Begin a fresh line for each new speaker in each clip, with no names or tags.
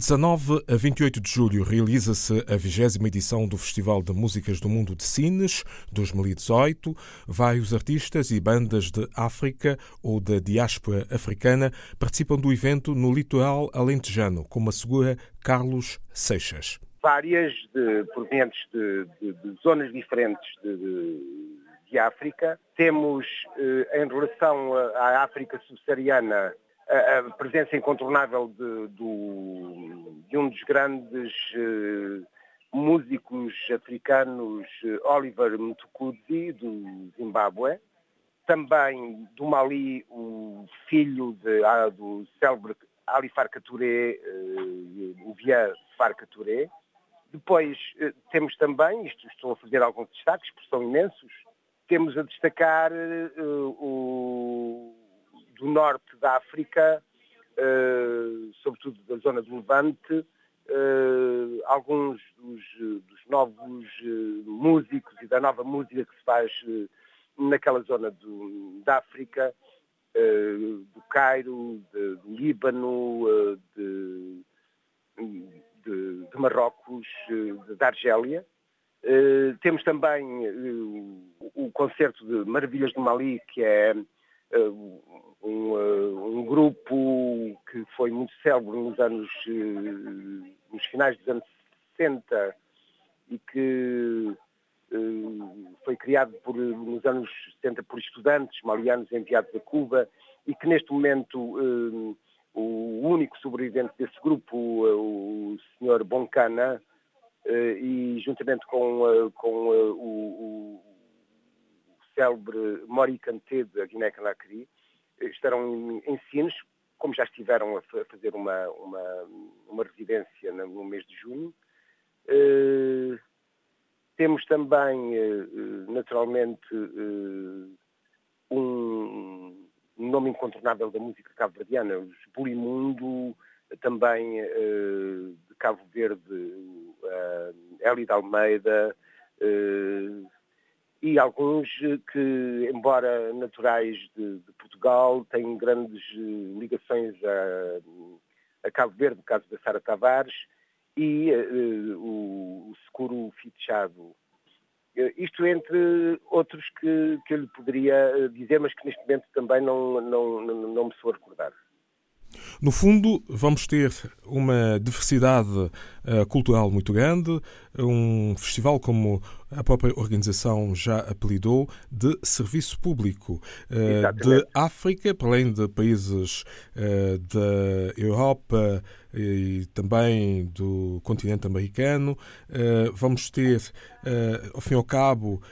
19 a 28 de julho realiza-se a 20 edição do Festival de Músicas do Mundo de Sines 2018. Vários artistas e bandas de África ou da diáspora africana participam do evento no litoral alentejano, como assegura Carlos Seixas.
Várias de, provenientes de, de, de zonas diferentes de, de África. Temos, eh, em relação à África subsaariana, a, presença incontornável de, do, de um dos grandes uh, músicos africanos, uh, Oliver Mtukudzi, do Zimbábue. Também do Mali, o filho de, ah, do célebre Ali Farka Touré, uh, o Via Farka Touré. Depois temos também, isto estou a fazer alguns destaques, porque são imensos, temos a destacar o do norte da África, uh, sobretudo da zona do Levante, uh, alguns dos, dos novos uh, músicos e da nova música que se faz naquela zona do, da África, do Cairo, de, do Líbano, de, de, de Marrocos, da Argélia. temos também o concerto de Maravilhas do Mali, que é um, uh, um, grupo que foi muito célebre nos anos, uh, nos finais dos anos 60 e que uh, foi criado por, nos anos 70 por estudantes malianos enviados a Cuba e que neste momento o único sobrevivente desse grupo, o Sr. Boncana, e juntamente com, com o, o célebre Mori Kanté da Guiné-Conakry, estarão em Sines, como já estiveram a fazer uma, uma, uma residência no mês de junho. Uh, temos também, uh, naturalmente, uh, um nome incontornável da música cabo-verdiana, os Bulimundo, também de Cabo Verde, uh, Eli de Almeida, e alguns eh, que, embora naturais de, de Portugal, têm grandes eh, ligações a, a, Cabo Verde, no caso da Sara Tavares, e uh, o, o Seguro Fichado. Isto entre outros que, que eu lhe poderia dizer, mas que neste momento também não, não, não, não me sou a recordar.
No fundo, vamos ter uma diversidade uh, cultural muito grande, um festival como a própria organização já apelidou de serviço público uh, de África, para além de países uh, da Europa e também do continente americano. Vamos ter, ao fim e ao cabo,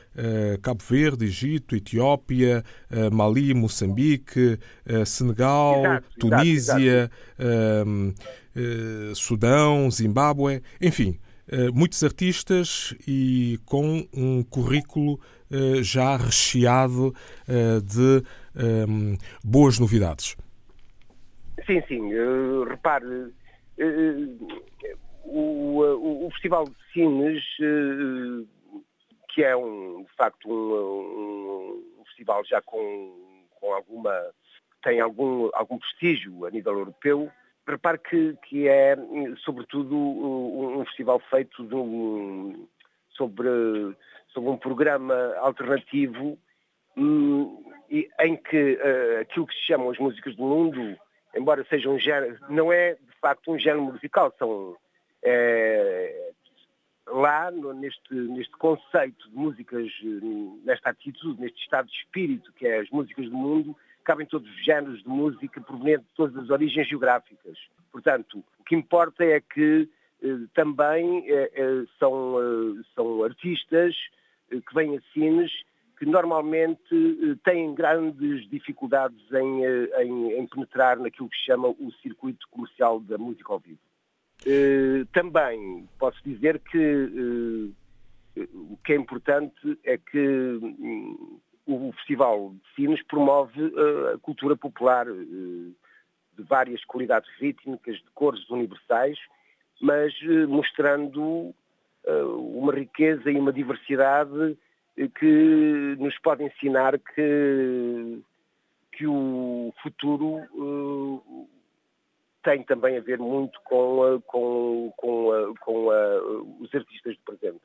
Cabo Verde, Egito, Etiópia, Mali, Moçambique, Senegal, exato, Tunísia, exato. Sudão, Zimbábue, enfim eh, muitos artistas e com um currículo eh, já recheado eh, de boas novidades.
Sim, sim. Uh, repare, uh, o, uh, o, Festival de Cines, que é um, de facto um, um, festival já com, com alguma tem algum, algum prestígio a nível europeu, Repare que, que é, sobretudo, um festival feito um, sobre, sobre um programa alternativo um, em que uh, aquilo que se chamam as músicas do mundo, embora seja um género, não é de facto um género musical, são é, lá no, neste, neste conceito de músicas, nesta atitude, neste estado de espírito que é as músicas do mundo, cabem todos os géneros de música proveniente de todas as origens geográficas. Portanto, o que importa é que eh, também eh, eh são, eh, são artistas eh, que vêm a Sines que normalmente eh, têm grandes dificuldades em, em, em, penetrar naquilo que se chama o circuito comercial da música ao vivo. também posso dizer que o que é importante é que hum, o Festival de Sines promove a cultura popular de várias qualidades rítmicas, de cores universais, mas mostrando uma riqueza e uma diversidade que nos pode ensinar que, que o futuro tem também a ver muito com, com, com, com os artistas do presente.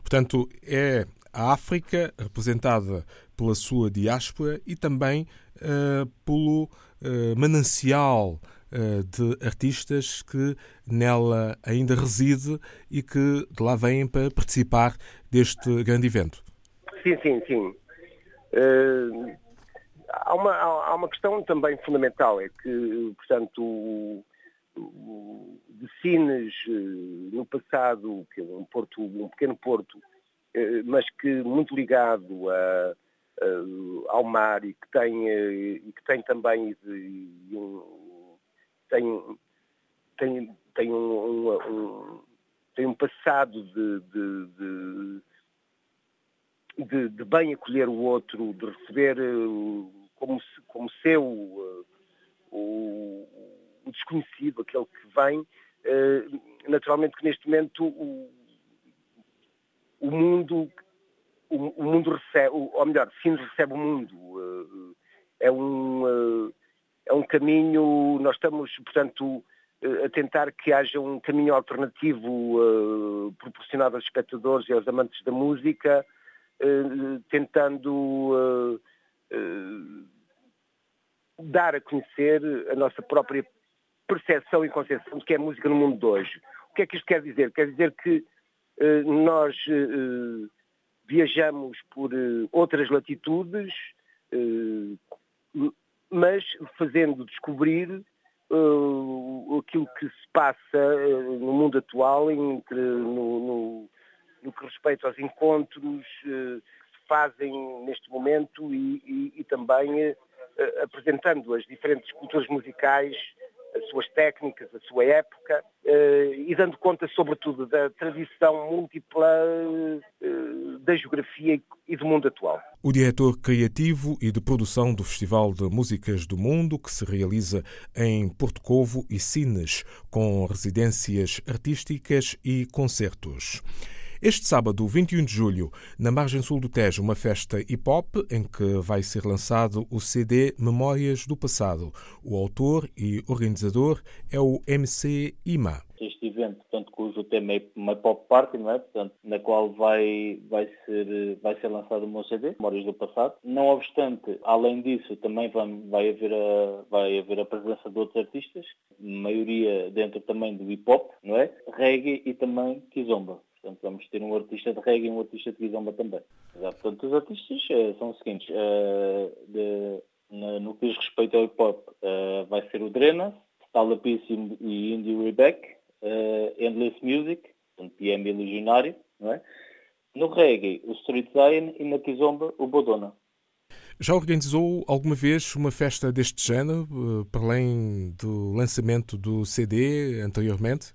Portanto, é a África representada pela sua diáspora e também uh, pelo uh, manancial de artistas que nela ainda reside e que de lá vêm para participar deste grande evento.
Sim, sim, sim. há, uma, há uma questão também fundamental, é que, portanto, o, o de Sines, no passado, que é um, porto, um pequeno porto, eh, mas que muito ligado a, a, ao mar e que tem, eh, e que tem também um, tem, tem, tem um, um, tem um passado de, de, de, de, bem acolher o outro, de receber eh, como, como seu o, o desconhecido, aquele que vem, naturalmente que neste momento o, o mundo, o, mundo recebe, ou melhor, Sines recebe o mundo. Eh, um, eh, é um caminho, nós estamos, portanto, eh, a tentar que haja um caminho alternativo proporcionado aos espectadores e aos amantes da música, tentando dar a conhecer a nossa própria percepção e concepção do que é música no mundo de hoje. O que é que isto quer dizer? Quer dizer que nós viajamos por outras latitudes, mas fazendo descobrir aquilo que se passa no mundo atual, entre, no, no, no que respeita aos encontros que se fazem neste momento e, e, e também apresentando as diferentes culturas musicais as suas técnicas, a sua época, e dando conta, sobretudo, da tradição múltipla da geografia e do mundo atual.
O diretor criativo e de produção do Festival de Músicas do Mundo, que se realiza em Porto Covo e Sines, com residências artísticas e concertos. Este sábado, 21 de julho, na margem sul do Tejo, uma festa hip-hop em que vai ser lançado o CD Memórias do Passado. O autor e organizador é o MC Ima.
Este evento, portanto, cujo tema é uma pop party, não é? Portanto, na qual vai, vai, ser, vai ser lançado o meu CD, Memórias do Passado. Não obstante, além disso, também vai, vai, haver a, vai haver a presença de outros artistas, maioria dentro também do hip-hop, não é? Reggae e também kizomba. Portanto, vamos ter um artista de reggae e um artista de kizomba também. Portanto, os artistas uh, são os seguintes. Uh, de, no, no, que diz respeito ao hip-hop, uh, vai ser o Drena, Stalapissimo e Indie Rebeck, Endless Music, portanto, PM Legionário, não é? No reggae, o Street Zion e na kizomba, o Bodona.
Já organizou alguma vez uma festa deste género, para além do lançamento do CD anteriormente?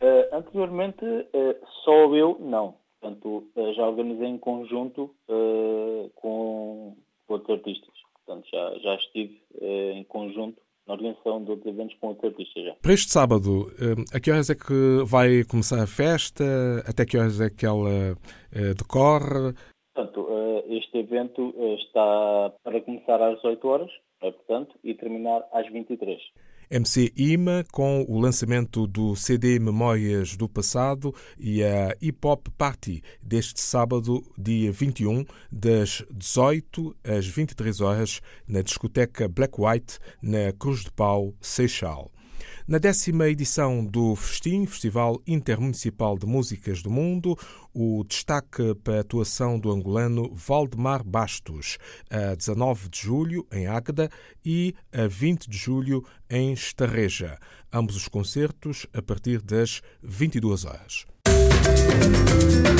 Uh, anteriormente, uh, só eu não. Portanto, uh, já organizei em conjunto com outros artistas. Portanto, já, já estive em conjunto na organização de outros eventos com outros artistas já.
Para este sábado, a que horas é que vai começar a festa? Até que horas é que ela decorre?
Portanto, este evento está para começar às 18 horas, portanto, e terminar às 23
MC IMA com o lançamento do CD Memórias do Passado e a Hip Hop Party deste sábado, dia 21, das 18 às 23 horas, na discoteca Black White, na Cruz de Pau, Seixal. Na décima edição do Festim, Festival Intermunicipal de Músicas do Mundo, o destaque para a atuação do angolano Valdemar Bastos, a 19 de julho em Águeda e a 20 de julho em Estarreja. Ambos os concertos a partir das 22 horas. Música